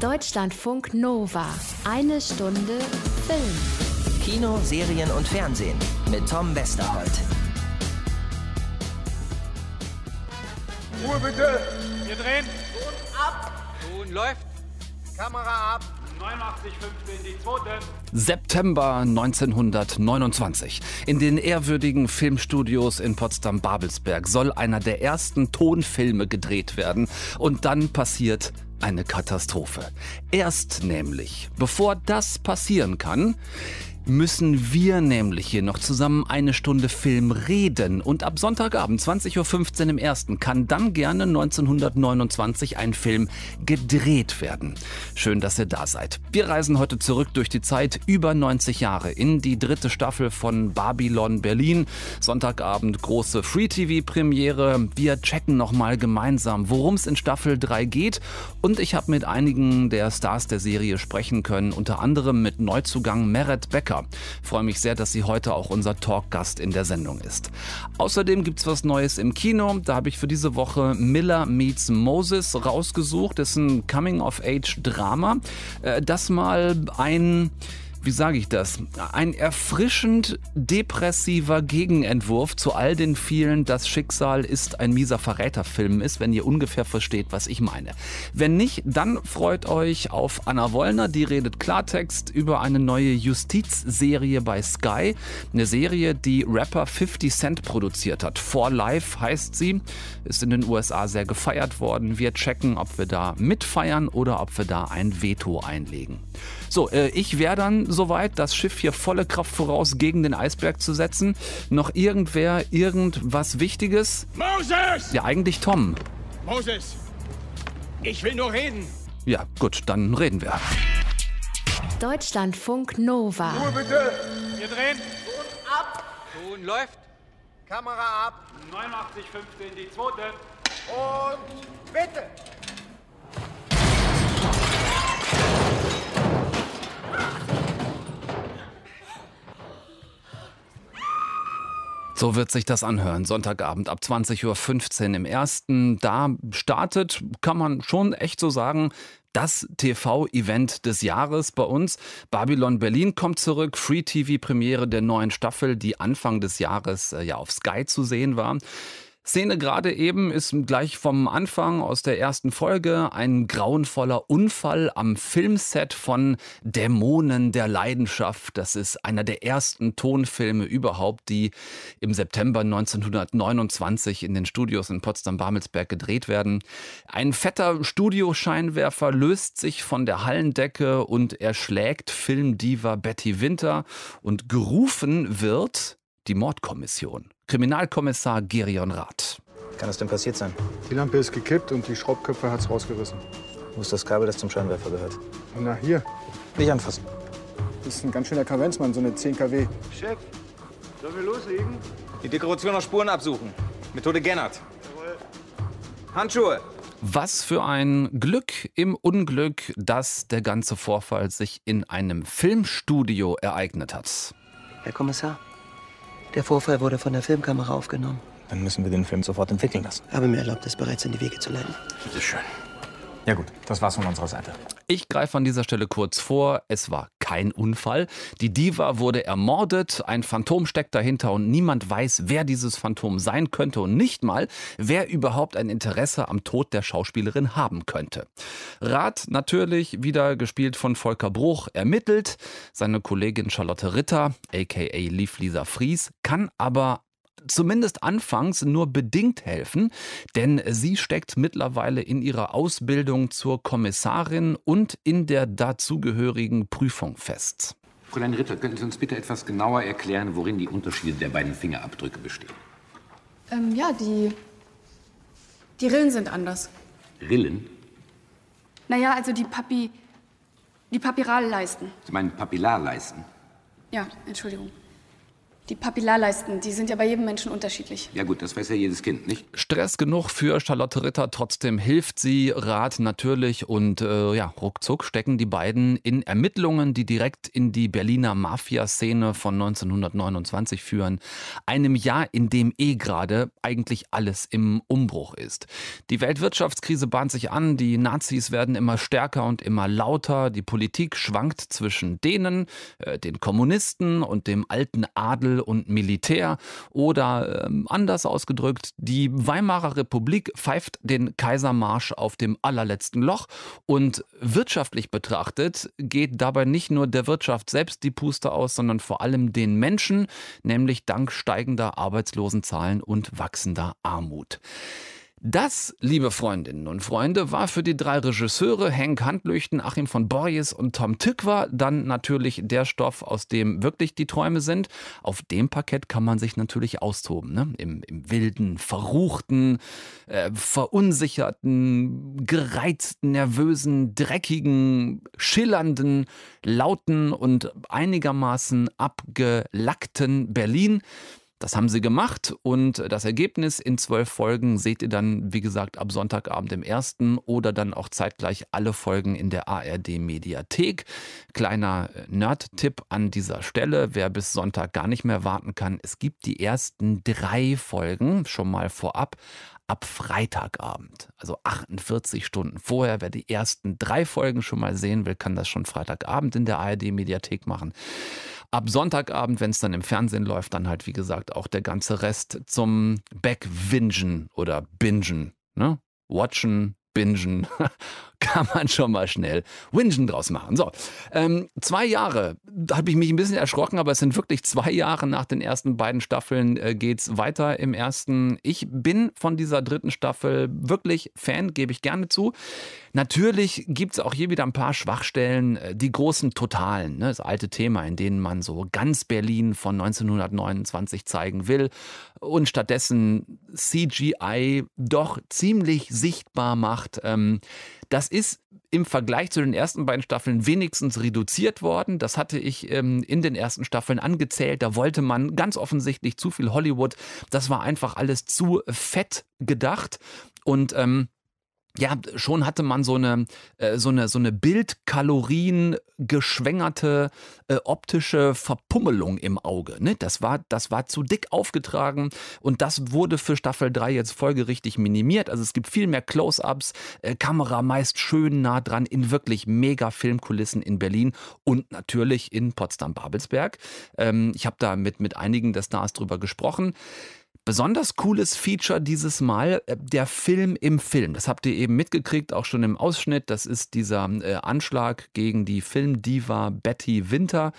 Deutschlandfunk Nova. Eine Stunde Film. Kino, Serien und Fernsehen mit Tom Westerholt. Ruhe bitte! Wir drehen. Und ab! Ton läuft. Kamera ab! 89, 15, die zweite. September 1929. In den ehrwürdigen Filmstudios in Potsdam-Babelsberg soll einer der ersten Tonfilme gedreht werden. Und dann passiert eine Katastrophe. Erst nämlich, bevor das passieren kann, müssen wir nämlich hier noch zusammen eine Stunde Film reden. Und ab Sonntagabend 20.15 Uhr im ersten kann dann gerne 1929 ein Film gedreht werden. Schön, dass ihr da seid. Wir reisen heute zurück durch die Zeit über 90 Jahre in die dritte Staffel von Babylon Berlin. Sonntagabend große Free-TV-Premiere. Wir checken nochmal gemeinsam, worum es in Staffel 3 geht. Und ich habe mit einigen der Stars der Serie sprechen können, unter anderem mit Neuzugang Meret Becker. Freue mich sehr, dass sie heute auch unser Talkgast in der Sendung ist. Außerdem gibt es was Neues im Kino. Da habe ich für diese Woche Miller Meets Moses rausgesucht. Das ist ein Coming-of-Age-Drama, äh, das mal ein wie sage ich das, ein erfrischend depressiver Gegenentwurf zu all den vielen Das Schicksal ist ein mieser Verräterfilm ist, wenn ihr ungefähr versteht, was ich meine. Wenn nicht, dann freut euch auf Anna Wollner, die redet Klartext über eine neue Justizserie bei Sky. Eine Serie, die Rapper 50 Cent produziert hat. For Life heißt sie, ist in den USA sehr gefeiert worden. Wir checken, ob wir da mitfeiern oder ob wir da ein Veto einlegen. So, äh, ich wäre dann soweit, das Schiff hier volle Kraft voraus gegen den Eisberg zu setzen. Noch irgendwer irgendwas Wichtiges? Moses! Ja, eigentlich Tom. Moses! Ich will nur reden! Ja, gut, dann reden wir. Deutschlandfunk Nova. Ruhe bitte! Wir drehen. Und ab! Ton läuft. Kamera ab! 89, 15, die zweite. Und bitte! So wird sich das anhören. Sonntagabend ab 20.15 Uhr im ersten. Da startet, kann man schon echt so sagen, das TV-Event des Jahres bei uns. Babylon Berlin kommt zurück. Free TV-Premiere der neuen Staffel, die Anfang des Jahres äh, ja auf Sky zu sehen war. Szene gerade eben ist gleich vom Anfang aus der ersten Folge ein grauenvoller Unfall am Filmset von Dämonen der Leidenschaft. Das ist einer der ersten Tonfilme überhaupt, die im September 1929 in den Studios in Potsdam-Babelsberg gedreht werden. Ein fetter Studioscheinwerfer löst sich von der Hallendecke und erschlägt Filmdiva Betty Winter und gerufen wird die Mordkommission. Kriminalkommissar Gerion Rath. Kann es denn passiert sein? Die Lampe ist gekippt und die Schraubköpfe hat's rausgerissen. Wo ist das Kabel, das zum Scheinwerfer gehört? Na, hier. Nicht anfassen. Das ist ein ganz schöner Kavenzmann, so eine 10 kW. Chef, sollen wir loslegen? Die Dekoration auf Spuren absuchen. Methode Gennert. Handschuhe. Was für ein Glück im Unglück, dass der ganze Vorfall sich in einem Filmstudio ereignet hat. Herr Kommissar, der Vorfall wurde von der Filmkamera aufgenommen. Dann müssen wir den Film sofort entwickeln lassen. Habe mir erlaubt, es bereits in die Wege zu leiten. Bitte schön. Ja gut, das war's von unserer Seite. Ich greife an dieser Stelle kurz vor. Es war kein Unfall. Die Diva wurde ermordet. Ein Phantom steckt dahinter und niemand weiß, wer dieses Phantom sein könnte und nicht mal, wer überhaupt ein Interesse am Tod der Schauspielerin haben könnte. Rat natürlich wieder gespielt von Volker Bruch ermittelt. Seine Kollegin Charlotte Ritter, aka Lief Lisa Fries, kann aber zumindest anfangs nur bedingt helfen, denn sie steckt mittlerweile in ihrer Ausbildung zur Kommissarin und in der dazugehörigen Prüfung fest. Fräulein Ritter, könnten Sie uns bitte etwas genauer erklären, worin die Unterschiede der beiden Fingerabdrücke bestehen? Ähm, ja, die. Die Rillen sind anders. Rillen? Naja, also die Papi. Die Papiralleisten. Sie meinen Papillarleisten? Ja, Entschuldigung. Die Papillarleisten, die sind ja bei jedem Menschen unterschiedlich. Ja gut, das weiß ja jedes Kind, nicht? Stress genug für Charlotte Ritter, trotzdem hilft sie Rat natürlich und äh, ja, ruckzuck stecken die beiden in Ermittlungen, die direkt in die Berliner Mafia-Szene von 1929 führen. Einem Jahr, in dem eh gerade eigentlich alles im Umbruch ist. Die Weltwirtschaftskrise bahnt sich an, die Nazis werden immer stärker und immer lauter, die Politik schwankt zwischen denen, äh, den Kommunisten und dem alten Adel und Militär oder ähm, anders ausgedrückt, die Weimarer Republik pfeift den Kaisermarsch auf dem allerletzten Loch und wirtschaftlich betrachtet geht dabei nicht nur der Wirtschaft selbst die Puste aus, sondern vor allem den Menschen, nämlich dank steigender Arbeitslosenzahlen und wachsender Armut. Das, liebe Freundinnen und Freunde, war für die drei Regisseure Henk Handlüchten, Achim von Borjes und Tom Tückwer dann natürlich der Stoff, aus dem wirklich die Träume sind. Auf dem Parkett kann man sich natürlich austoben. Ne? Im, Im, wilden, verruchten, äh, verunsicherten, gereizten, nervösen, dreckigen, schillernden, lauten und einigermaßen abgelackten Berlin. Das haben sie gemacht und das Ergebnis in zwölf Folgen seht ihr dann, wie gesagt, ab Sonntagabend im ersten oder dann auch zeitgleich alle Folgen in der ARD Mediathek. Kleiner äh, Nerd-Tipp an dieser Stelle, wer bis Sonntag gar nicht mehr warten kann. Es gibt die ersten drei Folgen schon mal vorab ab Freitagabend, also 48 Stunden vorher. Wer die ersten drei Folgen schon mal sehen will, kann das schon Freitagabend in der ARD Mediathek machen. Ab Sonntagabend, wenn es dann im Fernsehen läuft, dann halt wie gesagt auch der ganze Rest zum Backwingen oder Bingen. Ne? Watchen, bingen, kann man schon mal schnell Wingen draus machen. So, ähm, zwei Jahre, da habe ich mich ein bisschen erschrocken, aber es sind wirklich zwei Jahre nach den ersten beiden Staffeln äh, es weiter im ersten. Ich bin von dieser dritten Staffel wirklich Fan, gebe ich gerne zu. Natürlich gibt es auch hier wieder ein paar Schwachstellen, äh, die großen Totalen, ne, das alte Thema, in denen man so ganz Berlin von 1929 zeigen will und stattdessen CGI doch ziemlich sichtbar macht. Ähm, das ist im Vergleich zu den ersten beiden Staffeln wenigstens reduziert worden. Das hatte ich ähm, in den ersten Staffeln angezählt. Da wollte man ganz offensichtlich zu viel Hollywood. Das war einfach alles zu fett gedacht. Und ähm, ja, schon hatte man so eine, äh, so eine, so eine Bildkalorien geschwängerte äh, optische Verpummelung im Auge. Ne? Das, war, das war zu dick aufgetragen und das wurde für Staffel 3 jetzt folgerichtig minimiert. Also es gibt viel mehr Close-ups, äh, Kamera meist schön nah dran in wirklich mega Filmkulissen in Berlin und natürlich in Potsdam-Babelsberg. Ähm, ich habe da mit, mit einigen der Stars drüber gesprochen. Besonders cooles Feature dieses Mal, äh, der Film im Film. Das habt ihr eben mitgekriegt, auch schon im Ausschnitt. Das ist dieser äh, Anschlag gegen die Filmdiva Betty Winter.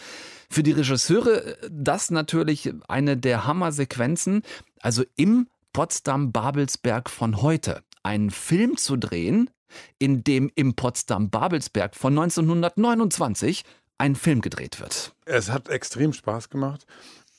Für die Regisseure äh, das natürlich eine der Hammersequenzen. Also im Potsdam-Babelsberg von heute einen Film zu drehen, in dem im Potsdam-Babelsberg von 1929 ein Film gedreht wird. Es hat extrem Spaß gemacht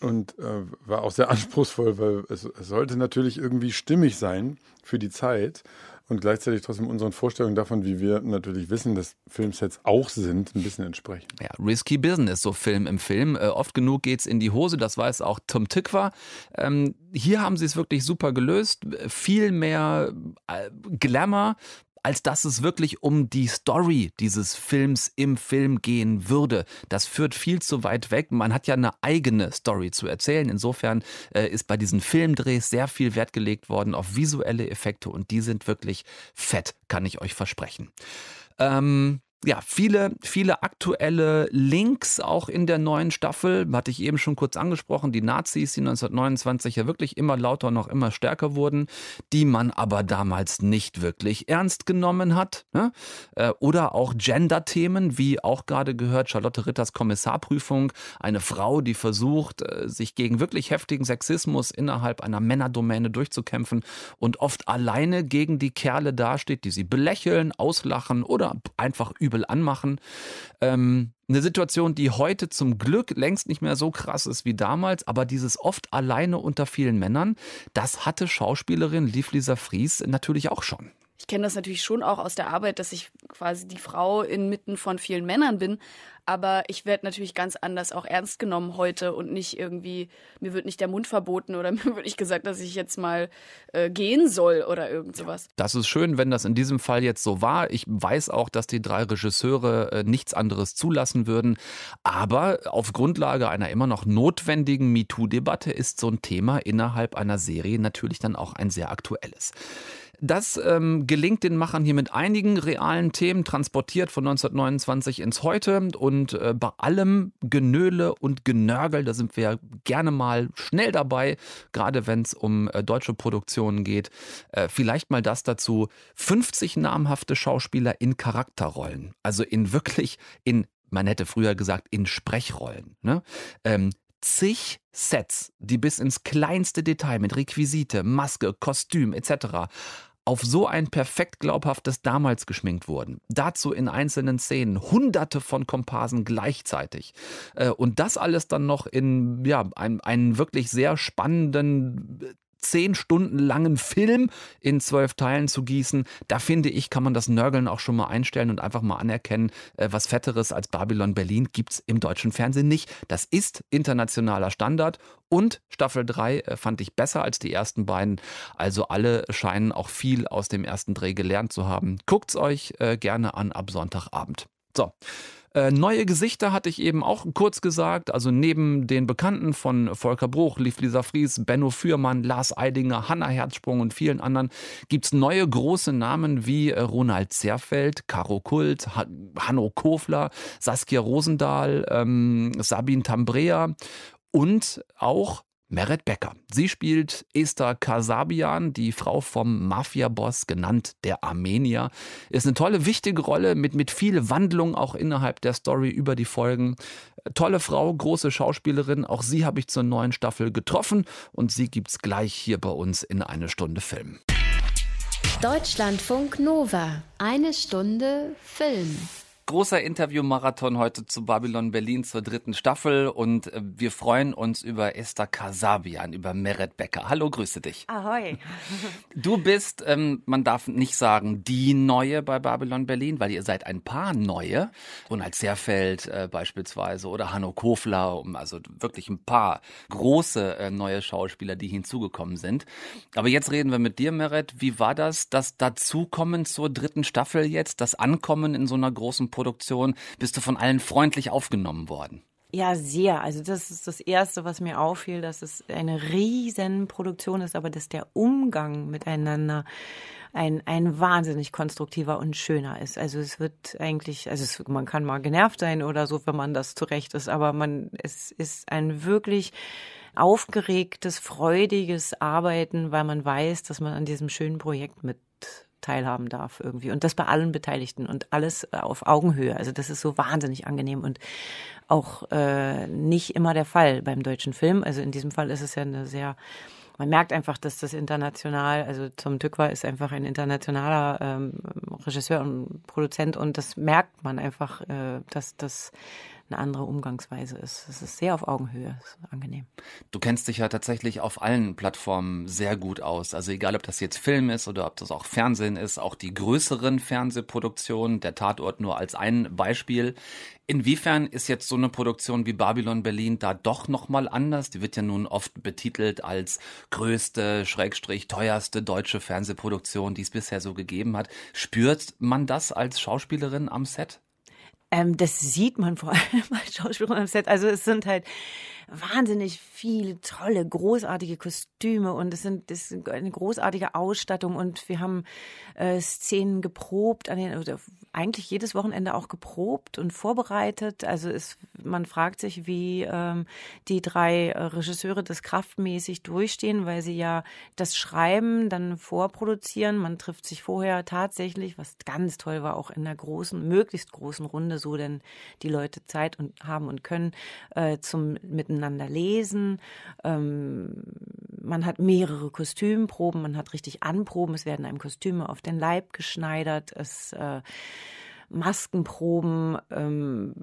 und äh, war auch sehr anspruchsvoll, weil es, es, sollte natürlich irgendwie stimmig sein für die Zeit und gleichzeitig trotzdem unseren Vorstellungen davon, wie wir natürlich wissen, dass Filmsets auch sind, ein bisschen entsprechen. Ja, risky Business, so Film im Film. Äh, oft genug geht es in die Hose, das weiß auch Tom Tykwer. Ähm, hier haben sie es wirklich super gelöst. Viel mehr äh, Glamour, als dass es wirklich um die Story dieses Films im Film gehen würde. Das führt viel zu weit weg. Man hat ja eine eigene Story zu erzählen. Insofern äh, ist bei diesen Filmdrehs sehr viel Wert gelegt worden auf visuelle Effekte und die sind wirklich fett, kann ich euch versprechen. Ähm, ja, viele, viele aktuelle Links auch in der neuen Staffel. Hatte ich eben schon kurz angesprochen. Die Nazis, die 1929 ja wirklich immer lauter noch immer stärker wurden, die man aber damals nicht wirklich ernst genommen hat. Ne? Äh, oder auch Gender-Themen, wie auch gerade gehört, Charlotte Ritters Kommissarprüfung. Eine Frau, die versucht, äh, sich gegen wirklich heftigen Sexismus innerhalb einer Männerdomäne durchzukämpfen und oft alleine gegen die Kerle dasteht, die sie belächeln, auslachen oder einfach über übel anmachen. Ähm, eine Situation, die heute zum Glück längst nicht mehr so krass ist wie damals, aber dieses oft alleine unter vielen Männern, das hatte Schauspielerin Liv Lisa Fries natürlich auch schon. Ich kenne das natürlich schon auch aus der Arbeit, dass ich quasi die Frau inmitten von vielen Männern bin. Aber ich werde natürlich ganz anders auch ernst genommen heute und nicht irgendwie, mir wird nicht der Mund verboten oder mir wird nicht gesagt, dass ich jetzt mal äh, gehen soll oder irgend sowas. Das ist schön, wenn das in diesem Fall jetzt so war. Ich weiß auch, dass die drei Regisseure äh, nichts anderes zulassen würden. Aber auf Grundlage einer immer noch notwendigen MeToo-Debatte ist so ein Thema innerhalb einer Serie natürlich dann auch ein sehr aktuelles. Das ähm, gelingt den Machern hier mit einigen realen Themen, transportiert von 1929 ins Heute. Und äh, bei allem Genöle und Genörgel, da sind wir gerne mal schnell dabei, gerade wenn es um äh, deutsche Produktionen geht. Äh, vielleicht mal das dazu. 50 namhafte Schauspieler in Charakterrollen. Also in wirklich, in man hätte früher gesagt, in Sprechrollen. Ne? Ähm, zig Sets, die bis ins kleinste Detail mit Requisite, Maske, Kostüm etc auf so ein perfekt glaubhaftes damals geschminkt wurden. Dazu in einzelnen Szenen hunderte von Komparsen gleichzeitig. Äh, und das alles dann noch in ja, einem, einen wirklich sehr spannenden zehn Stunden langen Film in zwölf Teilen zu gießen, da finde ich, kann man das Nörgeln auch schon mal einstellen und einfach mal anerkennen, äh, was Fetteres als Babylon Berlin gibt es im deutschen Fernsehen nicht. Das ist internationaler Standard und Staffel 3 äh, fand ich besser als die ersten beiden. Also alle scheinen auch viel aus dem ersten Dreh gelernt zu haben. Guckt's euch äh, gerne an ab Sonntagabend. So. Äh, neue Gesichter hatte ich eben auch kurz gesagt. Also neben den Bekannten von Volker Bruch, Lief Lisa Fries, Benno Fürmann, Lars Eidinger, Hanna Herzsprung und vielen anderen gibt es neue große Namen wie äh, Ronald Zerfeld, Caro Kult, Hanno Kofler, Saskia Rosendahl, ähm, Sabine Tambrea und auch Meret Becker. Sie spielt Esther Kasabian, die Frau vom Mafia-Boss, genannt der Armenier. Ist eine tolle, wichtige Rolle mit, mit viel Wandlung auch innerhalb der Story über die Folgen. Tolle Frau, große Schauspielerin. Auch sie habe ich zur neuen Staffel getroffen und sie gibt es gleich hier bei uns in eine Stunde Film. Deutschlandfunk Nova. Eine Stunde Film großer Interviewmarathon heute zu Babylon Berlin zur dritten Staffel und äh, wir freuen uns über Esther Kasabian, über Meret Becker. Hallo, grüße dich. Ahoi. Du bist, ähm, man darf nicht sagen, die Neue bei Babylon Berlin, weil ihr seid ein paar Neue. Ronald Seerfeld äh, beispielsweise oder Hanno Kofler, also wirklich ein paar große äh, neue Schauspieler, die hinzugekommen sind. Aber jetzt reden wir mit dir, Meret. Wie war das, das Dazukommen zur dritten Staffel jetzt, das Ankommen in so einer großen Produktion? Produktion bist du von allen freundlich aufgenommen worden. Ja, sehr. Also das ist das Erste, was mir auffiel, dass es eine riesen Produktion ist, aber dass der Umgang miteinander ein, ein wahnsinnig konstruktiver und schöner ist. Also es wird eigentlich, also es, man kann mal genervt sein oder so, wenn man das zurecht ist, aber man, es ist ein wirklich aufgeregtes, freudiges Arbeiten, weil man weiß, dass man an diesem schönen Projekt mit teilhaben darf irgendwie. Und das bei allen Beteiligten und alles auf Augenhöhe. Also das ist so wahnsinnig angenehm und auch äh, nicht immer der Fall beim deutschen Film. Also in diesem Fall ist es ja eine sehr man merkt einfach, dass das international, also Tom Tückwer ist einfach ein internationaler ähm, Regisseur und Produzent und das merkt man einfach, äh, dass das eine andere Umgangsweise ist. Es ist sehr auf Augenhöhe, ist angenehm. Du kennst dich ja tatsächlich auf allen Plattformen sehr gut aus. Also egal, ob das jetzt Film ist oder ob das auch Fernsehen ist, auch die größeren Fernsehproduktionen, der Tatort nur als ein Beispiel. Inwiefern ist jetzt so eine Produktion wie Babylon Berlin da doch nochmal anders? Die wird ja nun oft betitelt als größte, schrägstrich teuerste deutsche Fernsehproduktion, die es bisher so gegeben hat. Spürt man das als Schauspielerin am Set? Ähm, das sieht man vor allem als Schauspielerin am Set. Also es sind halt wahnsinnig viele tolle, großartige Kostüme und es sind, das ist eine großartige Ausstattung und wir haben äh, Szenen geprobt, an den, oder eigentlich jedes Wochenende auch geprobt und vorbereitet. Also es, man fragt sich, wie ähm, die drei äh, Regisseure das kraftmäßig durchstehen, weil sie ja das Schreiben dann vorproduzieren. Man trifft sich vorher tatsächlich, was ganz toll war, auch in einer großen, möglichst großen Runde, so denn die Leute Zeit und haben und können äh, zum miteinander lesen. Ähm, man hat mehrere Kostümproben, man hat richtig Anproben. Es werden einem Kostüme auf den Leib geschneidert. Es äh, Maskenproben, ähm,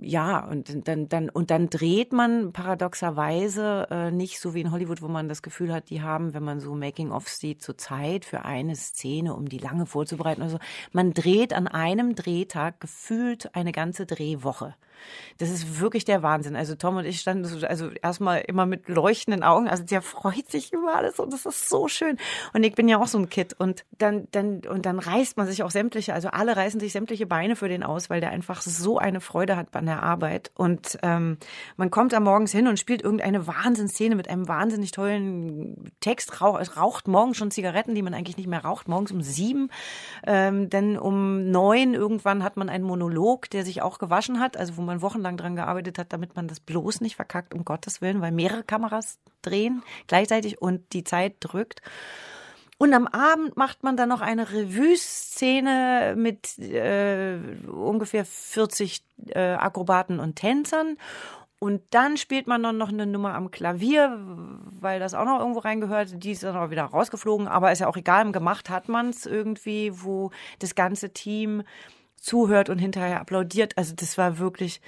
ja, und dann, dann, und dann dreht man paradoxerweise äh, nicht so wie in Hollywood, wo man das Gefühl hat, die haben, wenn man so Making-ofs sieht, zur Zeit für eine Szene, um die lange vorzubereiten oder so. Man dreht an einem Drehtag gefühlt eine ganze Drehwoche. Das ist wirklich der Wahnsinn. Also Tom und ich standen so, also erstmal immer mit leuchtenden Augen. Also der freut sich über alles und das ist so schön. Und ich bin ja auch so ein Kid und dann, dann, und dann reißt man sich auch sämtliche, also alle reißen sich sämtliche Beine für den aus, weil der einfach so eine Freude hat an der Arbeit. Und ähm, man kommt da morgens hin und spielt irgendeine Wahnsinnsszene mit einem wahnsinnig tollen Text. Es raucht morgens schon Zigaretten, die man eigentlich nicht mehr raucht, morgens um sieben. Ähm, denn um neun irgendwann hat man einen Monolog, der sich auch gewaschen hat, also wo man wochenlang dran gearbeitet hat, damit man das bloß nicht verkackt, um Gottes Willen, weil mehrere Kameras drehen gleichzeitig und die Zeit drückt. Und am Abend macht man dann noch eine Revue-Szene mit äh, ungefähr 40 äh, Akrobaten und Tänzern. Und dann spielt man dann noch eine Nummer am Klavier, weil das auch noch irgendwo reingehört. Die ist dann auch wieder rausgeflogen, aber ist ja auch egal. Gemacht hat man es irgendwie, wo das ganze Team zuhört und hinterher applaudiert. Also das war wirklich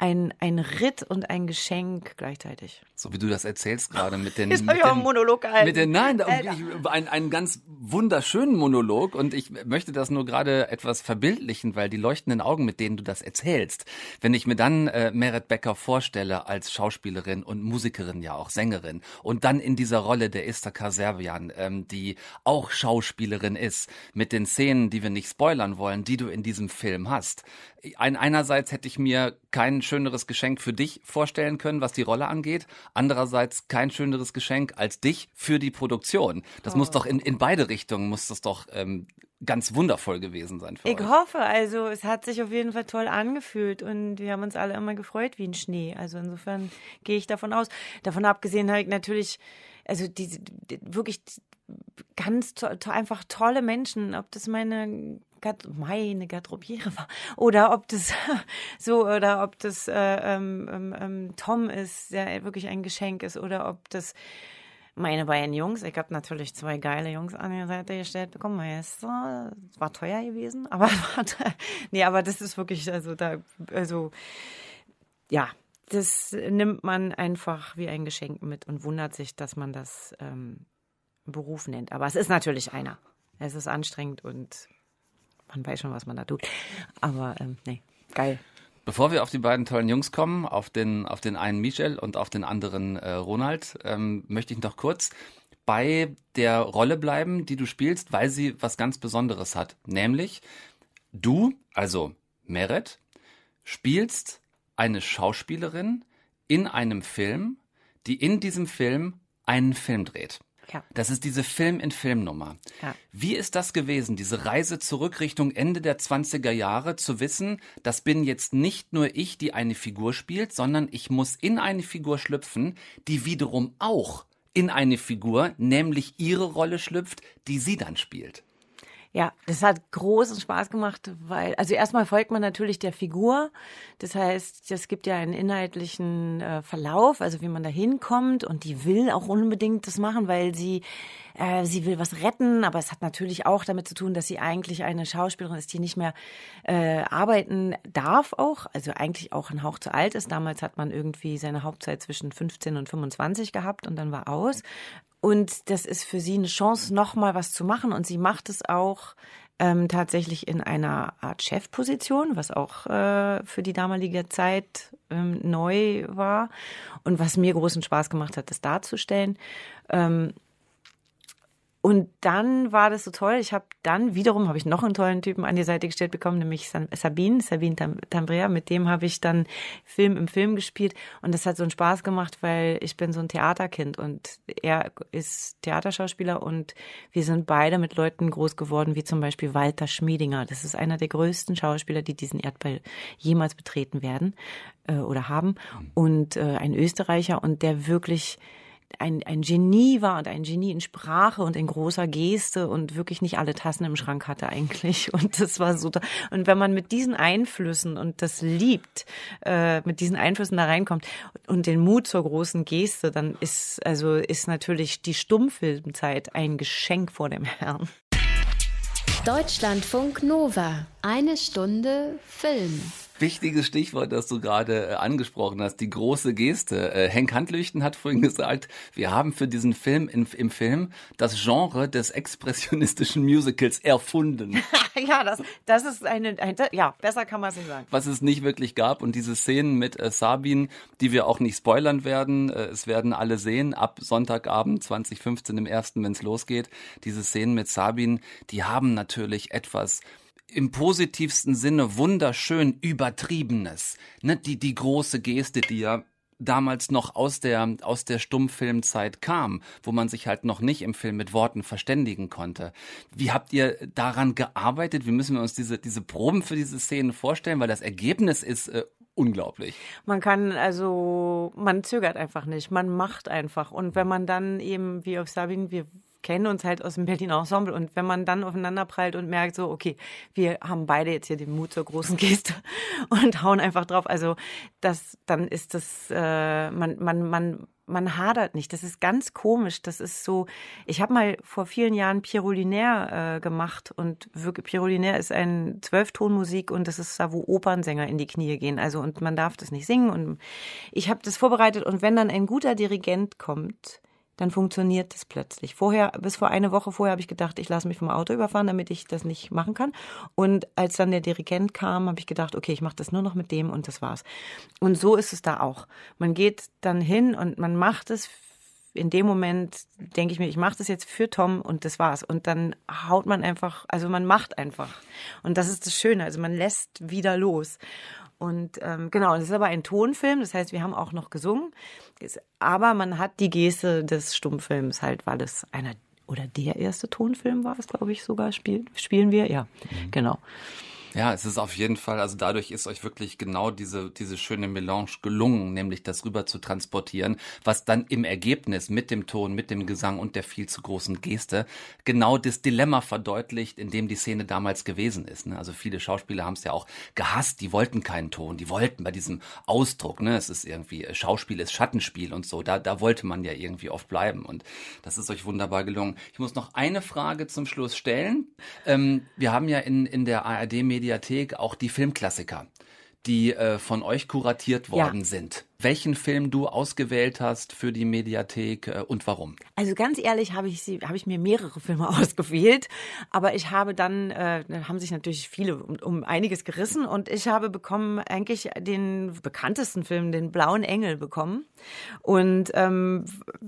ein, ein Ritt und ein Geschenk gleichzeitig. So wie du das erzählst gerade mit den. Jetzt mit ich auch einen Monolog gehalten. Mit den, nein, ich, ein, einen ganz wunderschönen Monolog und ich möchte das nur gerade etwas verbildlichen, weil die leuchtenden Augen, mit denen du das erzählst, wenn ich mir dann äh, Meret Becker vorstelle als Schauspielerin und Musikerin, ja auch Sängerin und dann in dieser Rolle der Esther Kaservian, ähm, die auch Schauspielerin ist, mit den Szenen, die wir nicht spoilern wollen, die du in diesem Film hast. Ein, einerseits hätte ich mir kein schöneres Geschenk für dich vorstellen können, was die Rolle angeht. Andererseits kein schöneres Geschenk als dich für die Produktion. Das muss Oh. doch in, in beide Richtungen muss das doch ähm, ganz wundervoll gewesen sein für Ich euch. hoffe, also es hat sich auf jeden Fall toll angefühlt und wir haben uns alle immer gefreut wie ein Schnee. Also insofern gehe ich davon aus. Davon abgesehen habe ich natürlich, also diese die, wirklich ganz to to einfach tolle Menschen, ob das meine meine Garderobiere war oder ob das so oder ob das äh, ähm, ähm, ähm, Tom ist, der wirklich ein Geschenk ist oder ob das meine beiden Jungs, ich habe natürlich zwei geile Jungs an die Seite gestellt bekommen. Meister, es war teuer gewesen, aber nee, aber das ist wirklich, also da, also ja, das nimmt man einfach wie ein Geschenk mit und wundert sich, dass man das ähm, Beruf nennt. Aber es ist natürlich einer. Es ist anstrengend und man weiß schon, was man da tut. Aber ähm, nee, geil. Bevor wir auf die beiden tollen Jungs kommen, auf den, auf den einen Michel und auf den anderen äh, Ronald, ähm, möchte ich noch kurz bei der Rolle bleiben, die du spielst, weil sie was ganz Besonderes hat. Nämlich, du, also Meret, spielst eine Schauspielerin in einem Film, die in diesem Film einen Film dreht. Ja. Das ist diese Film-in-Film-Nummer. Ja. Wie ist das gewesen, diese Reise zurück Richtung Ende der 20er Jahre, zu wissen, das bin jetzt nicht nur ich, die eine Figur spielt, sondern ich muss in eine Figur schlüpfen, die wiederum auch in eine Figur, nämlich ihre Rolle schlüpft, die sie dann spielt. Ja, das hat großen Spaß gemacht, weil, also erstmal folgt man natürlich der Figur. Das heißt, es gibt ja einen inhaltlichen äh, Verlauf, also wie man da hinkommt und die will auch unbedingt das machen, weil sie, äh, sie will was retten, aber es hat natürlich auch damit zu tun, dass sie eigentlich eine Schauspielerin ist, die nicht mehr äh, arbeiten darf auch, also eigentlich auch ein Hauch zu alt ist. Damals hat man irgendwie seine Hauptzeit zwischen 15 und 25 gehabt und dann war aus. Und das ist für sie eine Chance, nochmal was zu machen. Und sie macht es auch ähm, tatsächlich in einer Art Chefposition, was auch äh, für die damalige Zeit ähm, neu war und was mir großen Spaß gemacht hat, das darzustellen. Ähm, und dann war das so toll. Ich habe dann wiederum habe ich noch einen tollen Typen an die Seite gestellt bekommen, nämlich Sabine, Sabine Tam- Tambrea. Mit dem habe ich dann Film im Film gespielt und das hat so einen Spaß gemacht, weil ich bin so ein Theaterkind und er ist Theaterschauspieler und wir sind beide mit Leuten groß geworden, wie zum Beispiel Walter Schmiedinger. Das ist einer der größten Schauspieler, die diesen Erdball jemals betreten werden äh, oder haben und äh, ein Österreicher und der wirklich ein, ein Genie war und ein Genie in Sprache und in großer Geste und wirklich nicht alle Tassen im Schrank hatte eigentlich. Und das war so. Und wenn man mit diesen Einflüssen und das liebt, äh, mit diesen Einflüssen da reinkommt und den Mut zur großen Geste, dann ist also ist natürlich die Stummfilmzeit ein Geschenk vor dem Herrn. Deutschlandfunk Nova. Eine Stunde Film. Wichtiges Stichwort, das du gerade äh, angesprochen hast, die große Geste. Äh, Henk Handlüchten hat vorhin gesagt, wir haben für diesen Film in, im Film das Genre des expressionistischen Musicals erfunden. ja, das, das ist eine, ein, ja, besser kann man es nicht sagen. Was es nicht wirklich gab und diese Szenen mit äh, Sabin, die wir auch nicht spoilern werden, äh, es werden alle sehen, ab Sonntagabend 2015 im ersten, wenn es losgeht, diese Szenen mit Sabin, die haben natürlich etwas im positivsten Sinne wunderschön übertriebenes. Ne? Die, die große Geste, die ja damals noch aus der, aus der Stummfilmzeit kam, wo man sich halt noch nicht im Film mit Worten verständigen konnte. Wie habt ihr daran gearbeitet? Wie müssen wir uns diese, diese Proben für diese Szenen vorstellen? Weil das Ergebnis ist äh, unglaublich. Man kann also, man zögert einfach nicht, man macht einfach. Und wenn man dann eben, wie auf Sabine, wir kennen uns halt aus dem Berliner Ensemble und wenn man dann aufeinander prallt und merkt so, okay, wir haben beide jetzt hier den Mut zur großen Geste und hauen einfach drauf, also das, dann ist das, äh, man, man, man, man hadert nicht. Das ist ganz komisch. Das ist so. Ich habe mal vor vielen Jahren Pierolinaire äh, gemacht und wirklich Pierolinaire ist ein Zwölftonmusik und das ist da, wo Opernsänger in die Knie gehen. Also und man darf das nicht singen und ich habe das vorbereitet und wenn dann ein guter Dirigent kommt, dann funktioniert das plötzlich. Vorher, bis vor eine Woche vorher habe ich gedacht, ich lasse mich vom Auto überfahren, damit ich das nicht machen kann. Und als dann der Dirigent kam, habe ich gedacht, okay, ich mache das nur noch mit dem und das war's. Und so ist es da auch. Man geht dann hin und man macht es in dem Moment denke ich mir, ich mache das jetzt für Tom und das war's. Und dann haut man einfach, also man macht einfach. Und das ist das Schöne. Also man lässt wieder los. Und ähm, genau, das ist aber ein Tonfilm, das heißt, wir haben auch noch gesungen. Aber man hat die Geste des Stummfilms halt, weil es einer oder der erste Tonfilm war es, glaube ich, sogar, spiel, spielen wir. Ja, mhm. genau. Ja, es ist auf jeden Fall, also dadurch ist euch wirklich genau diese, diese schöne Melange gelungen, nämlich das rüber zu transportieren, was dann im Ergebnis mit dem Ton, mit dem Gesang und der viel zu großen Geste genau das Dilemma verdeutlicht, in dem die Szene damals gewesen ist. Ne? Also viele Schauspieler haben es ja auch gehasst, die wollten keinen Ton, die wollten bei diesem Ausdruck, ne, es ist irgendwie, äh, Schauspiel ist Schattenspiel und so, da, da wollte man ja irgendwie oft bleiben und das ist euch wunderbar gelungen. Ich muss noch eine Frage zum Schluss stellen. Ähm, wir haben ja in, in der ARD-Medien Mediathek auch die Filmklassiker, die äh, von euch kuratiert worden ja. sind welchen Film du ausgewählt hast für die Mediathek äh, und warum. Also ganz ehrlich habe ich, hab ich mir mehrere Filme ausgewählt, aber ich habe dann, äh, haben sich natürlich viele um, um einiges gerissen und ich habe bekommen eigentlich den bekanntesten Film, den Blauen Engel bekommen und ähm,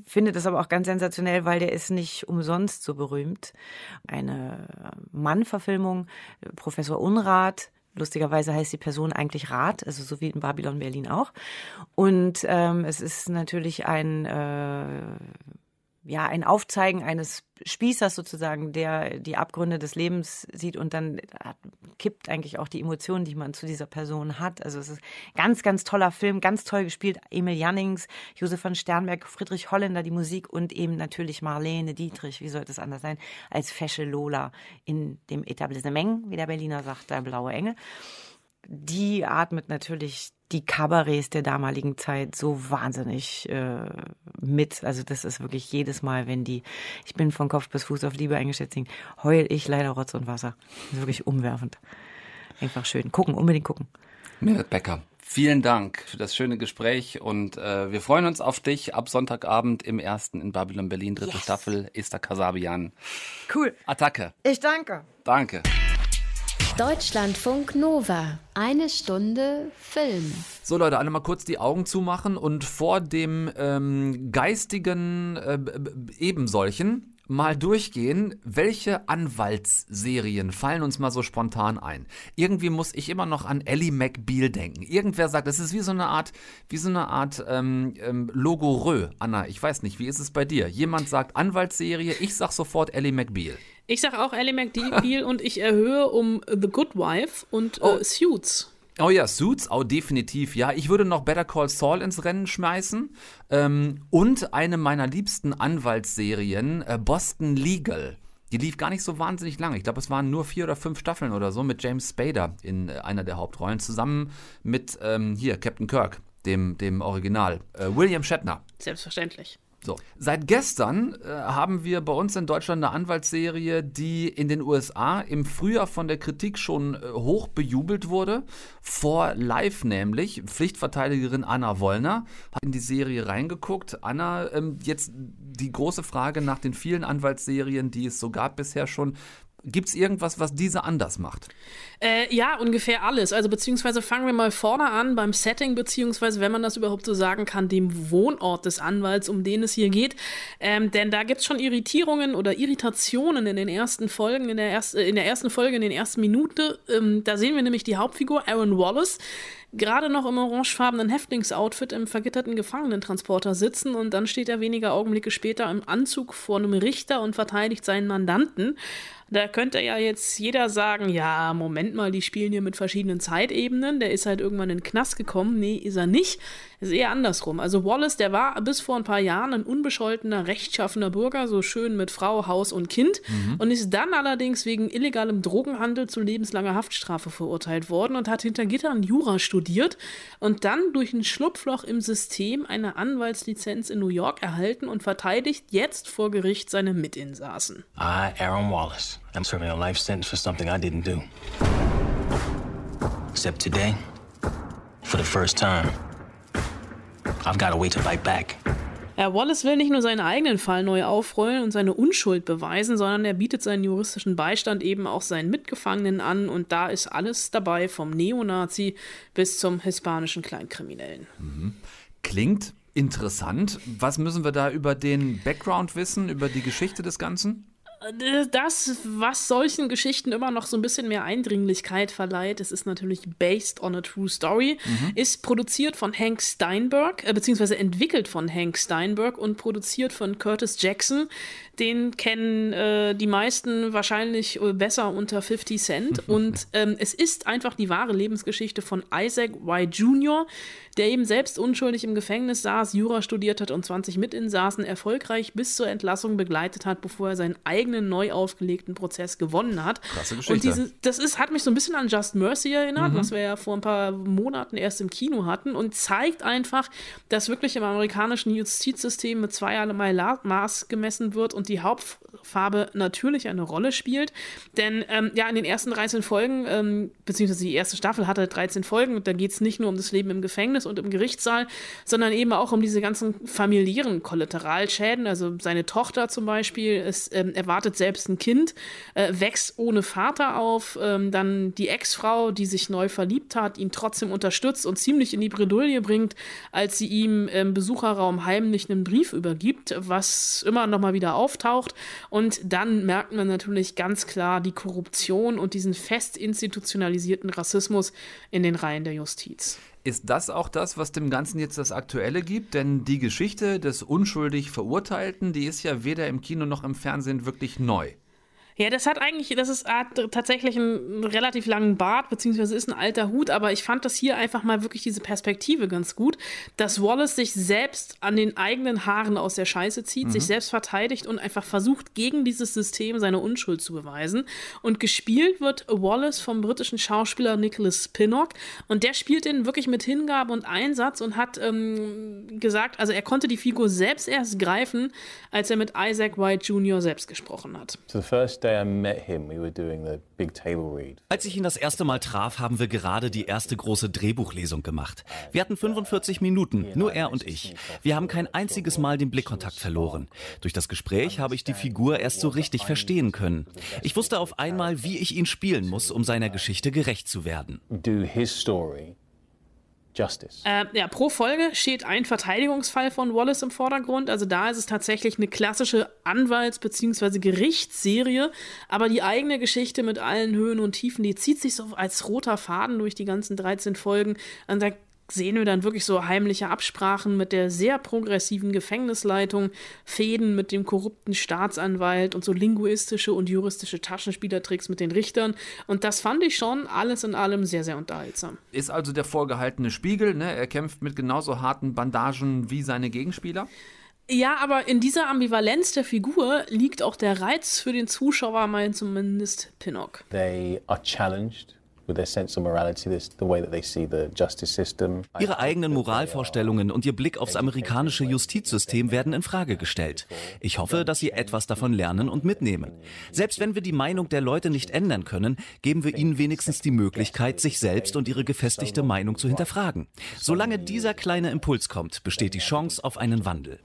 finde das aber auch ganz sensationell, weil der ist nicht umsonst so berühmt. Eine Mann-Verfilmung, Professor Unrat, Lustigerweise heißt die Person eigentlich Rat, also so wie in Babylon Berlin auch. Und ähm, es ist natürlich ein äh, ja, ein Aufzeigen eines Spießers sozusagen, der die Abgründe des Lebens sieht und dann kippt eigentlich auch die Emotionen, die man zu dieser Person hat. Also es ist ganz, ganz toller Film, ganz toll gespielt. Emil Jannings, Josef von Sternberg, Friedrich Holländer, die Musik und eben natürlich Marlene Dietrich, wie sollte es anders sein, als Fesche Lola in dem Etablissement, wie der Berliner sagt, der Blaue Engel. Die atmet natürlich die Kabarets der damaligen Zeit so wahnsinnig äh, mit. Also das ist wirklich jedes Mal, wenn die, ich bin von Kopf bis Fuß auf Liebe eingeschätzt, heul ich leider Rotz und Wasser. Das ist wirklich umwerfend. Einfach schön. Gucken, unbedingt gucken. Merit Becker. Vielen Dank für das schöne Gespräch und äh, wir freuen uns auf dich ab Sonntagabend im ersten in Babylon Berlin, dritte yes. Staffel, Esther Kasabian. Cool. Attacke. Ich danke. Danke. Deutschlandfunk Nova. Eine Stunde Film. So Leute, alle mal kurz die Augen zumachen und vor dem ähm, geistigen äh, Ebensolchen mal durchgehen, welche Anwaltsserien fallen uns mal so spontan ein. Irgendwie muss ich immer noch an Ellie McBeal denken. Irgendwer sagt, das ist wie so eine Art, wie so eine Art ähm, ähm, Logorö. Anna, ich weiß nicht, wie ist es bei dir? Jemand sagt Anwaltsserie, ich sag sofort Ellie McBeal. Ich sag auch Ellie McBeal und ich erhöhe um The Good Wife und äh, oh. Suits. Oh ja, Suits, oh definitiv. Ja, ich würde noch Better Call Saul ins Rennen schmeißen. Ähm, und eine meiner liebsten Anwaltsserien, äh, Boston Legal. Die lief gar nicht so wahnsinnig lange. Ich glaube, es waren nur vier oder fünf Staffeln oder so mit James Spader in äh, einer der Hauptrollen, zusammen mit ähm, hier Captain Kirk, dem, dem Original. Äh, William Shatner. Selbstverständlich. So, seit gestern äh, haben wir bei uns in Deutschland eine Anwaltsserie, die in den USA im Frühjahr von der Kritik schon äh, hoch bejubelt wurde. Vor Live nämlich. Pflichtverteidigerin Anna Wollner hat in die Serie reingeguckt. Anna, ähm, jetzt die große Frage nach den vielen Anwaltsserien, die es so gab bisher schon. Gibt es irgendwas, was diese anders macht? Äh, ja, ungefähr alles. Also beziehungsweise fangen wir mal vorne an beim Setting, beziehungsweise, wenn man das überhaupt so sagen kann, dem Wohnort des Anwalts, um den es hier geht. Ähm, denn da gibt es schon Irritierungen oder Irritationen in den ersten Folgen, in der, erst, äh, in der ersten Folge, in den ersten Minuten. Ähm, da sehen wir nämlich die Hauptfigur, Aaron Wallace, gerade noch im orangefarbenen Häftlingsoutfit im vergitterten Gefangenentransporter sitzen und dann steht er wenige Augenblicke später im Anzug vor einem Richter und verteidigt seinen Mandanten. Da könnte ja jetzt jeder sagen, ja, Moment mal, die spielen hier mit verschiedenen Zeitebenen, der ist halt irgendwann in den Knast gekommen. Nee, ist er nicht. Ist eher andersrum. Also Wallace, der war bis vor ein paar Jahren ein unbescholtener, rechtschaffener Bürger, so schön mit Frau, Haus und Kind Mhm. und ist dann allerdings wegen illegalem Drogenhandel zu lebenslanger Haftstrafe verurteilt worden und hat hinter Gittern Jura studiert und dann durch ein Schlupfloch im System eine Anwaltslizenz in New York erhalten und verteidigt jetzt vor Gericht seine Mitinsassen. I, Aaron Wallace, am serving a life sentence for something I didn't do. Except today, for the first time, I've got a way to fight back. Herr Wallace will nicht nur seinen eigenen Fall neu aufrollen und seine Unschuld beweisen, sondern er bietet seinen juristischen Beistand eben auch seinen Mitgefangenen an und da ist alles dabei, vom Neonazi bis zum hispanischen Kleinkriminellen. Klingt interessant. Was müssen wir da über den Background wissen, über die Geschichte des Ganzen? Das, was solchen Geschichten immer noch so ein bisschen mehr Eindringlichkeit verleiht, es ist natürlich based on a true story, Mhm. ist produziert von Hank Steinberg, äh, beziehungsweise entwickelt von Hank Steinberg und produziert von Curtis Jackson. Den kennen äh, die meisten wahrscheinlich äh, besser unter 50 Cent. und ähm, es ist einfach die wahre Lebensgeschichte von Isaac Y. Jr., der eben selbst unschuldig im Gefängnis saß, Jura studiert hat und 20 Mitinsassen erfolgreich bis zur Entlassung begleitet hat, bevor er seinen eigenen neu aufgelegten Prozess gewonnen hat. Krasse Und Geschichte. diese, das ist, hat mich so ein bisschen an Just Mercy erinnert, Mhm. was wir ja vor ein paar Monaten erst im Kino hatten und zeigt einfach, dass wirklich im amerikanischen Justizsystem mit zweierlei Maß gemessen wird und die Hauptfarbe natürlich eine Rolle spielt. Denn ähm, ja, in den ersten 13 Folgen, ähm, beziehungsweise die erste Staffel hatte 13 Folgen und da geht es nicht nur um das Leben im Gefängnis und im Gerichtssaal, sondern eben auch um diese ganzen familiären Kollateralschäden. Also seine Tochter zum Beispiel ist, ähm, erwartet selbst ein Kind, äh, wächst ohne Vater auf, ähm, dann die Ex-Frau, die sich neu verliebt hat, ihn trotzdem unterstützt und ziemlich in die Bredouille bringt, als sie ihm im Besucherraum heimlich einen Brief übergibt, was immer noch mal wieder auftaucht. Und dann merkt man natürlich ganz klar die Korruption und diesen fest institutionalisierten Rassismus in den Reihen der Justiz. Ist das auch das, was dem Ganzen jetzt das Aktuelle gibt? Denn die Geschichte des unschuldig Verurteilten, die ist ja weder im Kino noch im Fernsehen wirklich neu. Ja, das hat eigentlich, das ist hat tatsächlich einen relativ langen Bart, beziehungsweise ist ein alter Hut, aber ich fand das hier einfach mal wirklich diese Perspektive ganz gut, dass Wallace sich selbst an den eigenen Haaren aus der Scheiße zieht, Mhm. sich selbst verteidigt und einfach versucht, gegen dieses System seine Unschuld zu beweisen. Und gespielt wird Wallace vom britischen Schauspieler Nicholas Pinnock und der spielt den wirklich mit Hingabe und Einsatz und hat ähm, gesagt, also er konnte die Figur selbst erst greifen, als er mit Isaac White Jr. selbst gesprochen hat. The first day I met him, we were doing the big table read. Als ich ihn das erste Mal traf, haben wir gerade die erste große Drehbuchlesung gemacht. Wir hatten 45 Minuten, nur er und ich. Wir haben kein einziges Mal den Blickkontakt verloren. Durch das Gespräch habe ich die Figur erst so richtig verstehen können. Ich wusste auf einmal, wie ich ihn spielen muss, um seiner Geschichte gerecht zu werden. Do his story justice. Äh, ja, pro Folge steht ein Verteidigungsfall von Wallace im Vordergrund. Also da ist es tatsächlich eine klassische Anwalts- bzw. Gerichtsserie. Aber die eigene Geschichte mit allen Höhen und Tiefen, die zieht sich so als roter Faden durch die ganzen 13 Folgen. Und da sehen wir dann wirklich so heimliche Absprachen mit der sehr progressiven Gefängnisleitung, Fäden mit dem korrupten Staatsanwalt und so linguistische und juristische Taschenspielertricks mit den Richtern. Und das fand ich schon alles in allem sehr, sehr unterhaltsam. Ist also der vorgehaltene Spiegel, ne? Er kämpft mit genauso harten Bandagen wie seine Gegenspieler. Ja, aber in dieser Ambivalenz der Figur liegt auch der Reiz für den Zuschauer, meint zumindest Pinnock. They are challenged with their sense of morality, this, the way that they see the justice system. Ihre eigenen Moralvorstellungen und ihr Blick aufs amerikanische Justizsystem werden in Frage gestellt. Ich hoffe, dass Sie etwas davon lernen und mitnehmen. Selbst wenn wir die Meinung der Leute nicht ändern können, geben wir ihnen wenigstens die Möglichkeit, sich selbst und ihre gefestigte Meinung zu hinterfragen. Solange dieser kleine Impuls kommt, besteht die Chance auf einen Wandel.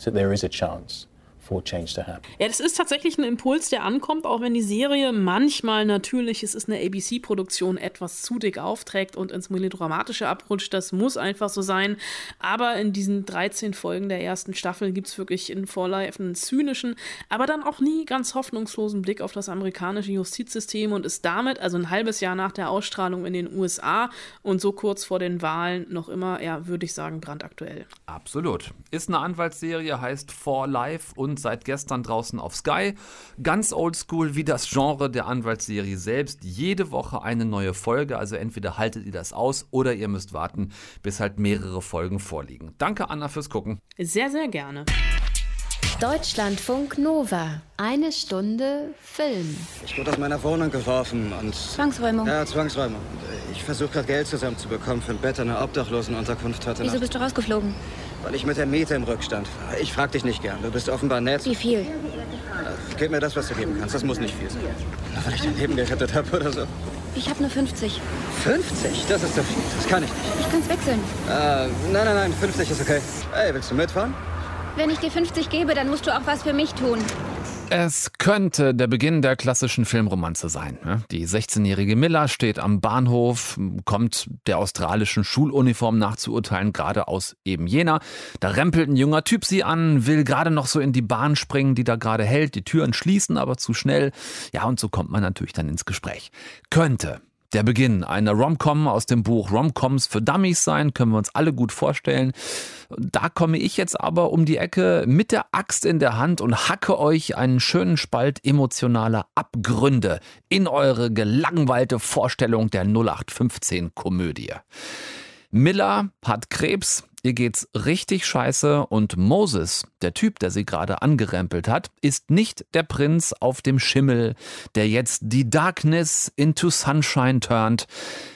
For change to happen. Ja, das ist tatsächlich ein Impuls, der ankommt, auch wenn die Serie manchmal natürlich, es ist eine ABC-Produktion, etwas zu dick aufträgt und ins Melodramatische abrutscht. Das muss einfach so sein. Aber in diesen 13 Folgen der ersten Staffel gibt es wirklich in Vorlife einen zynischen, aber dann auch nie ganz hoffnungslosen Blick auf das amerikanische Justizsystem und ist damit, also ein halbes Jahr nach der Ausstrahlung in den USA und so kurz vor den Wahlen, noch immer, ja, würde ich sagen, brandaktuell. Absolut. Ist eine Anwaltsserie, heißt For Life und seit gestern draußen auf Sky. Ganz oldschool wie das Genre der Anwaltsserie selbst. Jede Woche eine neue Folge, also entweder haltet ihr das aus oder ihr müsst warten, bis halt mehrere Folgen vorliegen. Danke Anna fürs Gucken. Sehr, sehr gerne. Deutschlandfunk Nova. Eine Stunde Film. Ich wurde aus meiner Wohnung geworfen und. Zwangsräumung. Ja, Zwangsräumung. Ich versuche gerade Geld zusammenzubekommen für ein Bett in einer Obdachlosenunterkunft heute Wieso Nacht. bist du rausgeflogen? Weil ich mit der Miete im Rückstand war. Ich frag dich nicht gern. Du bist offenbar nett. Wie viel? Gib mir das, was du geben kannst. Das muss nicht viel sein. Na, weil ich dein Leben gerettet habe oder so. Ich habe nur 50. 50? Das ist zu viel. Das kann ich nicht. Ich kann's wechseln. Äh, nein, nein, nein. 50 ist okay. Hey, willst du mitfahren? Wenn ich dir 50 gebe, dann musst du auch was für mich tun. Es könnte der Beginn der klassischen Filmromanze sein. ne? Die 16-jährige Miller steht am Bahnhof, kommt der australischen Schuluniform nachzuurteilen, gerade aus eben Jena. Da rempelt ein junger Typ sie an, will gerade noch so in die Bahn springen, die da gerade hält. Die Türen schließen aber zu schnell. Ja, und so kommt man natürlich dann ins Gespräch. Könnte der Beginn einer Rom-Com aus dem Buch Rom-Coms für Dummies sein, können wir uns alle gut vorstellen. Da komme ich jetzt aber um die Ecke mit der Axt in der Hand und hacke euch einen schönen Spalt emotionaler Abgründe in eure gelangweilte Vorstellung der 0815-Komödie. Miller hat Krebs, ihr geht's richtig scheiße und Moses, der Typ, der sie gerade angerempelt hat, ist nicht der Prinz auf dem Schimmel, der jetzt die Darkness into Sunshine turnt,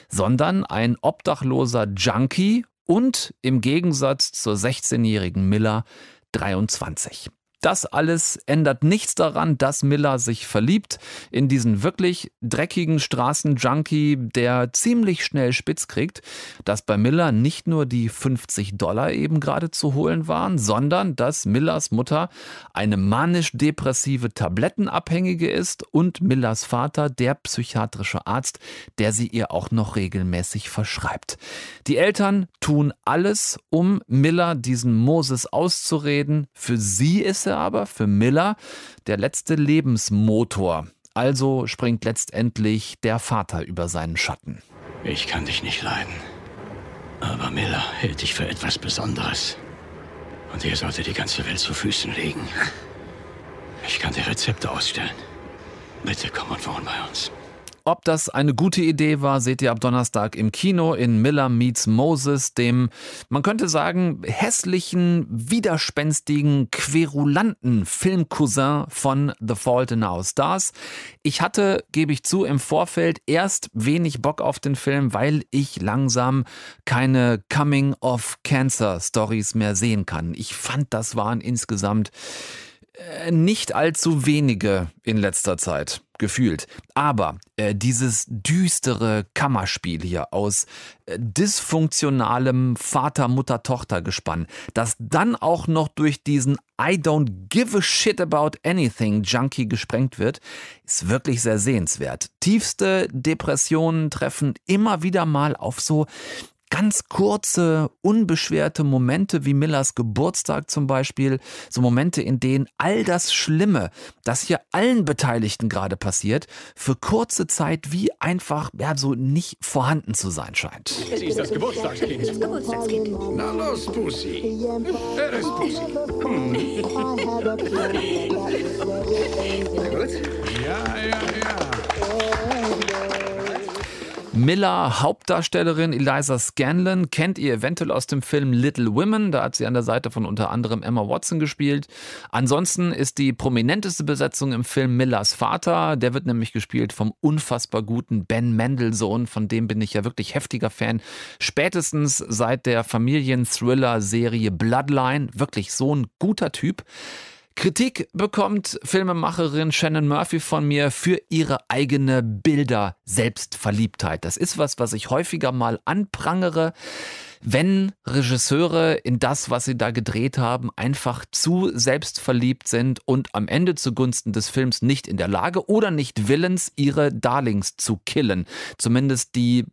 sondern ein obdachloser Junkie und im Gegensatz zur 16-jährigen Miller 23. Das alles ändert nichts daran, dass Miller sich verliebt in diesen wirklich dreckigen Straßenjunkie, der ziemlich schnell spitz kriegt, dass bei Miller nicht nur die 50 Dollar eben gerade zu holen waren, sondern dass Millers Mutter eine manisch-depressive Tablettenabhängige ist und Millers Vater der psychiatrische Arzt, der sie ihr auch noch regelmäßig verschreibt. Die Eltern tun alles, um Miller diesen Moses auszureden. Für sie ist er aber, für Miller, der letzte Lebensmotor. Also springt letztendlich der Vater über seinen Schatten. Ich kann dich nicht leiden. Aber Miller hält dich für etwas Besonderes. Und ihr sollte die ganze Welt zu Füßen legen. Ich kann dir Rezepte ausstellen. Bitte komm und wohn bei uns. Ob das eine gute Idee war, seht ihr ab Donnerstag im Kino in Miller Meets Moses, dem, man könnte sagen, hässlichen, widerspenstigen, querulanten Filmcousin von The Fault in Our Stars. Ich hatte, gebe ich zu, im Vorfeld erst wenig Bock auf den Film, weil ich langsam keine Coming-of-Cancer-Stories mehr sehen kann. Ich fand, das waren insgesamt nicht allzu wenige in letzter Zeit gefühlt. Aber äh, dieses düstere Kammerspiel hier aus äh, dysfunktionalem Vater-Mutter-Tochter-Gespann, das dann auch noch durch diesen I don't give a shit about anything Junkie gesprengt wird, ist wirklich sehr sehenswert. Tiefste Depressionen treffen immer wieder mal auf so ganz kurze, unbeschwerte Momente wie Millers Geburtstag zum Beispiel, so Momente, in denen all das Schlimme, das hier allen Beteiligten gerade passiert, für kurze Zeit wie einfach ja, so nicht vorhanden zu sein scheint. Sie ist das Geburtstagskind. Das Geburtstagskind. Na los, Pussy. Er ist Pussy. Hm. Sehr gut. Ja, ja, ja. Miller, Hauptdarstellerin Eliza Scanlon, kennt ihr eventuell aus dem Film Little Women. Da hat sie an der Seite von unter anderem Emma Watson gespielt. Ansonsten ist die prominenteste Besetzung im Film Millers Vater. Der wird nämlich gespielt vom unfassbar guten Ben Mendelssohn. Von dem bin ich ja wirklich heftiger Fan. Spätestens seit der Familienthriller-Serie Bloodline. Wirklich so ein guter Typ. Kritik bekommt Filmemacherin Shannon Murphy von mir für ihre eigene Bilder-Selbstverliebtheit. Das ist was, was ich häufiger mal anprangere wenn Regisseure in das, was sie da gedreht haben, einfach zu selbstverliebt sind und am Ende zugunsten des Films nicht in der Lage oder nicht willens, ihre Darlings zu killen. Zumindest die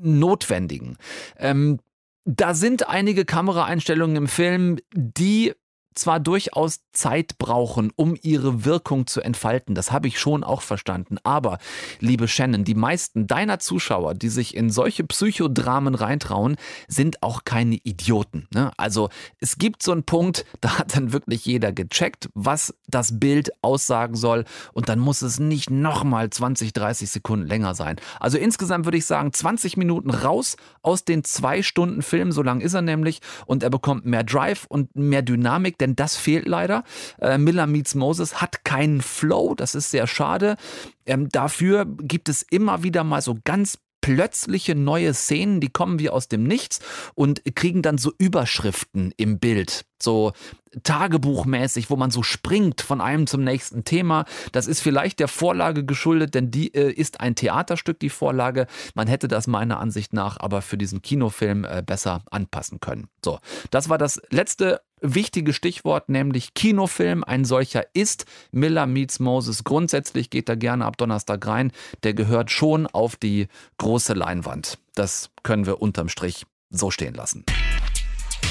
notwendigen. Ähm, da sind einige Kameraeinstellungen im Film, die zwar durchaus Zeit brauchen, um ihre Wirkung zu entfalten, das habe ich schon auch verstanden, aber, liebe Shannon, die meisten deiner Zuschauer, die sich in solche Psychodramen reintrauen, sind auch keine Idioten. Ne? Also es gibt so einen Punkt, da hat dann wirklich jeder gecheckt, was das Bild aussagen soll und dann muss es nicht nochmal 20, 30 Sekunden länger sein. Also insgesamt würde ich sagen, 20 Minuten raus aus den zwei Stunden Film, so lang ist er nämlich, und er bekommt mehr Drive und mehr Dynamik, denn das fehlt leider. Äh, Miller Meets Moses hat keinen Flow, das ist sehr schade. Ähm, dafür gibt es immer wieder mal so ganz plötzliche neue Szenen, die kommen wie aus dem Nichts und kriegen dann so Überschriften im Bild so Tagebuchmäßig, wo man so springt von einem zum nächsten Thema. Das ist vielleicht der Vorlage geschuldet, denn die äh, ist ein Theaterstück, die Vorlage. Man hätte das meiner Ansicht nach aber für diesen Kinofilm äh, besser anpassen können. So, das war das letzte wichtige Stichwort, nämlich Kinofilm. Ein solcher ist Miller Meets Moses. Grundsätzlich geht er gerne ab Donnerstag rein. Der gehört schon auf die große Leinwand. Das können wir unterm Strich so stehen lassen.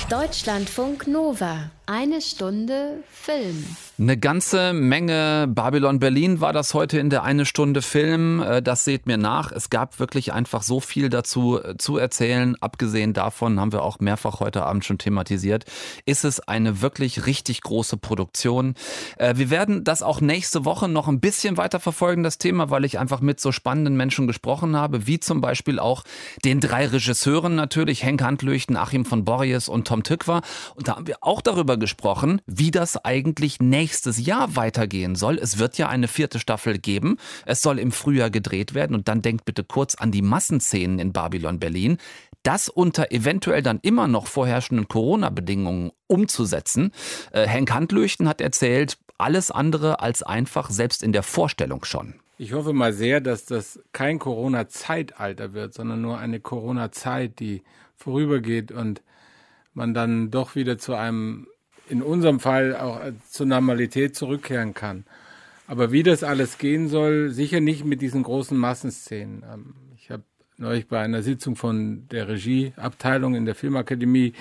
Deutschlandfunk Nova. Eine Stunde Film. Eine ganze Menge Babylon Berlin war das heute in der eine Stunde Film. Äh, das seht mir nach. Es gab wirklich einfach so viel dazu äh, zu erzählen. Abgesehen davon haben wir auch mehrfach heute Abend schon thematisiert. Ist es eine wirklich richtig große Produktion? Äh, wir werden das auch nächste Woche noch ein bisschen weiter verfolgen, das Thema, weil ich einfach mit so spannenden Menschen gesprochen habe, wie zum Beispiel auch den drei Regisseuren natürlich, Henk Handlüchten, Achim von Borries und Tom Tückwer. Und da haben wir auch darüber gesprochen, wie das eigentlich nächstes Jahr weitergehen soll. Es wird ja eine vierte Staffel geben. Es soll im Frühjahr gedreht werden. Und dann denkt bitte kurz an die Massenszenen in Babylon Berlin. Das unter eventuell dann immer noch vorherrschenden Corona-Bedingungen umzusetzen. Äh, Henk Handlüchten hat erzählt, alles andere als einfach, selbst in der Vorstellung schon. Ich hoffe mal sehr, dass das kein Corona-Zeitalter wird, sondern nur eine Corona-Zeit, die vorübergeht und man dann doch wieder zu einem in unserem Fall auch zur Normalität zurückkehren kann. Aber wie das alles gehen soll, sicher nicht mit diesen großen Massenszenen. Ähm, ich habe neulich bei einer Sitzung von der Regieabteilung in der Filmakademie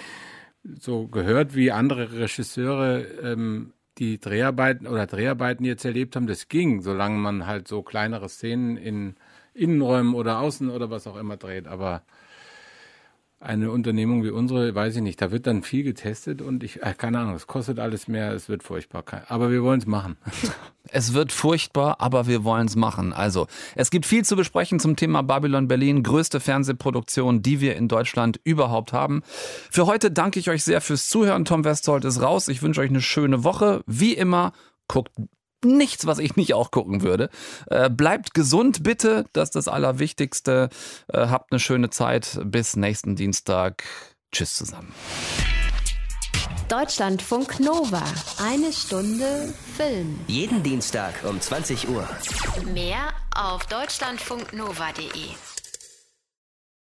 so gehört, wie andere Regisseure ähm, die Dreharbeiten oder Dreharbeiten jetzt erlebt haben. Das ging, solange man halt so kleinere Szenen in Innenräumen oder Außen oder was auch immer dreht. Aber eine Unternehmung wie unsere, weiß ich nicht, da wird dann viel getestet und ich, äh, keine Ahnung, es kostet alles mehr, es wird furchtbar. Aber wir wollen es machen. Es wird furchtbar, aber wir wollen es machen. Also, es gibt viel zu besprechen zum Thema Babylon Berlin, größte Fernsehproduktion, die wir in Deutschland überhaupt haben. Für heute danke ich euch sehr fürs Zuhören. Tom Westholt ist raus. Ich wünsche euch eine schöne Woche. Wie immer, guckt nichts, was ich nicht auch gucken würde. Äh, bleibt gesund, bitte. Das ist das Allerwichtigste. Äh, habt eine schöne Zeit. Bis nächsten Dienstag. Tschüss zusammen. Deutschlandfunk Nova. Eine Stunde Film. Jeden Dienstag um 20 Uhr. Mehr auf deutschlandfunknova.de.